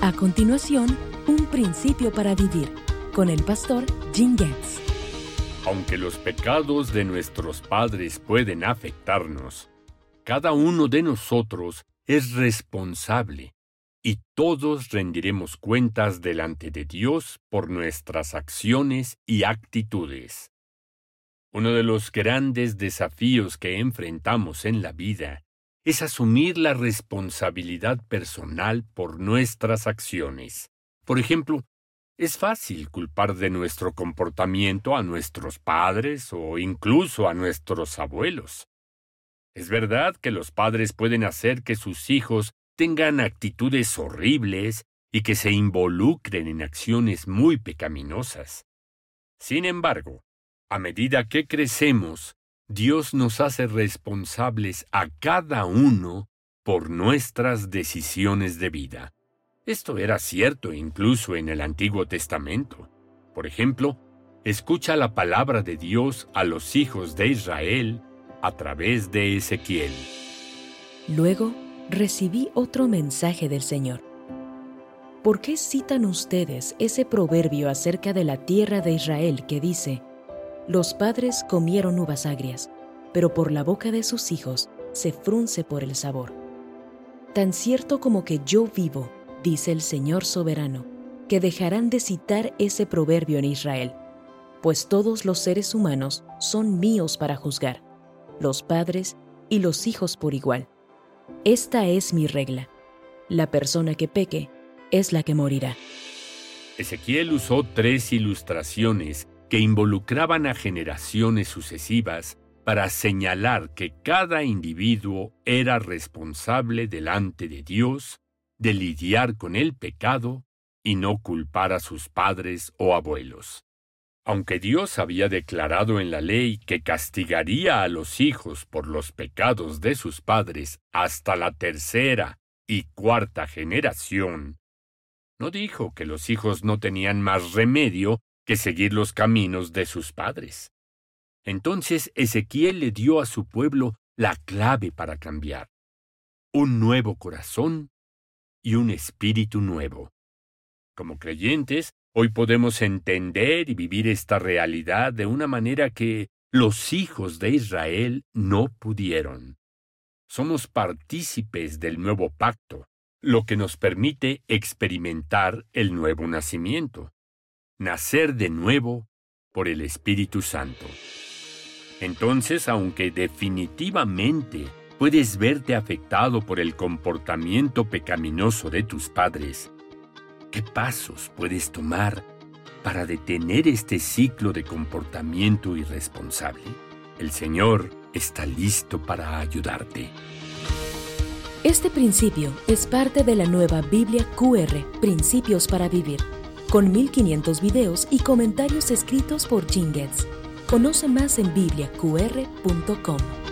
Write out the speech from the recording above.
A continuación, un principio para vivir con el pastor Jim Getz. Aunque los pecados de nuestros padres pueden afectarnos, cada uno de nosotros es responsable y todos rendiremos cuentas delante de Dios por nuestras acciones y actitudes. Uno de los grandes desafíos que enfrentamos en la vida es asumir la responsabilidad personal por nuestras acciones. Por ejemplo, es fácil culpar de nuestro comportamiento a nuestros padres o incluso a nuestros abuelos. Es verdad que los padres pueden hacer que sus hijos tengan actitudes horribles y que se involucren en acciones muy pecaminosas. Sin embargo, a medida que crecemos, Dios nos hace responsables a cada uno por nuestras decisiones de vida. Esto era cierto incluso en el Antiguo Testamento. Por ejemplo, escucha la palabra de Dios a los hijos de Israel a través de Ezequiel. Luego recibí otro mensaje del Señor. ¿Por qué citan ustedes ese proverbio acerca de la tierra de Israel que dice, los padres comieron uvas agrias, pero por la boca de sus hijos se frunce por el sabor. Tan cierto como que yo vivo, dice el Señor soberano, que dejarán de citar ese proverbio en Israel, pues todos los seres humanos son míos para juzgar, los padres y los hijos por igual. Esta es mi regla. La persona que peque es la que morirá. Ezequiel usó tres ilustraciones que involucraban a generaciones sucesivas para señalar que cada individuo era responsable delante de Dios de lidiar con el pecado y no culpar a sus padres o abuelos. Aunque Dios había declarado en la ley que castigaría a los hijos por los pecados de sus padres hasta la tercera y cuarta generación, no dijo que los hijos no tenían más remedio que seguir los caminos de sus padres. Entonces Ezequiel le dio a su pueblo la clave para cambiar. Un nuevo corazón y un espíritu nuevo. Como creyentes, hoy podemos entender y vivir esta realidad de una manera que los hijos de Israel no pudieron. Somos partícipes del nuevo pacto, lo que nos permite experimentar el nuevo nacimiento nacer de nuevo por el Espíritu Santo. Entonces, aunque definitivamente puedes verte afectado por el comportamiento pecaminoso de tus padres, ¿qué pasos puedes tomar para detener este ciclo de comportamiento irresponsable? El Señor está listo para ayudarte. Este principio es parte de la nueva Biblia QR, Principios para Vivir con 1500 videos y comentarios escritos por Jingles. Conoce más en bibliaqr.com.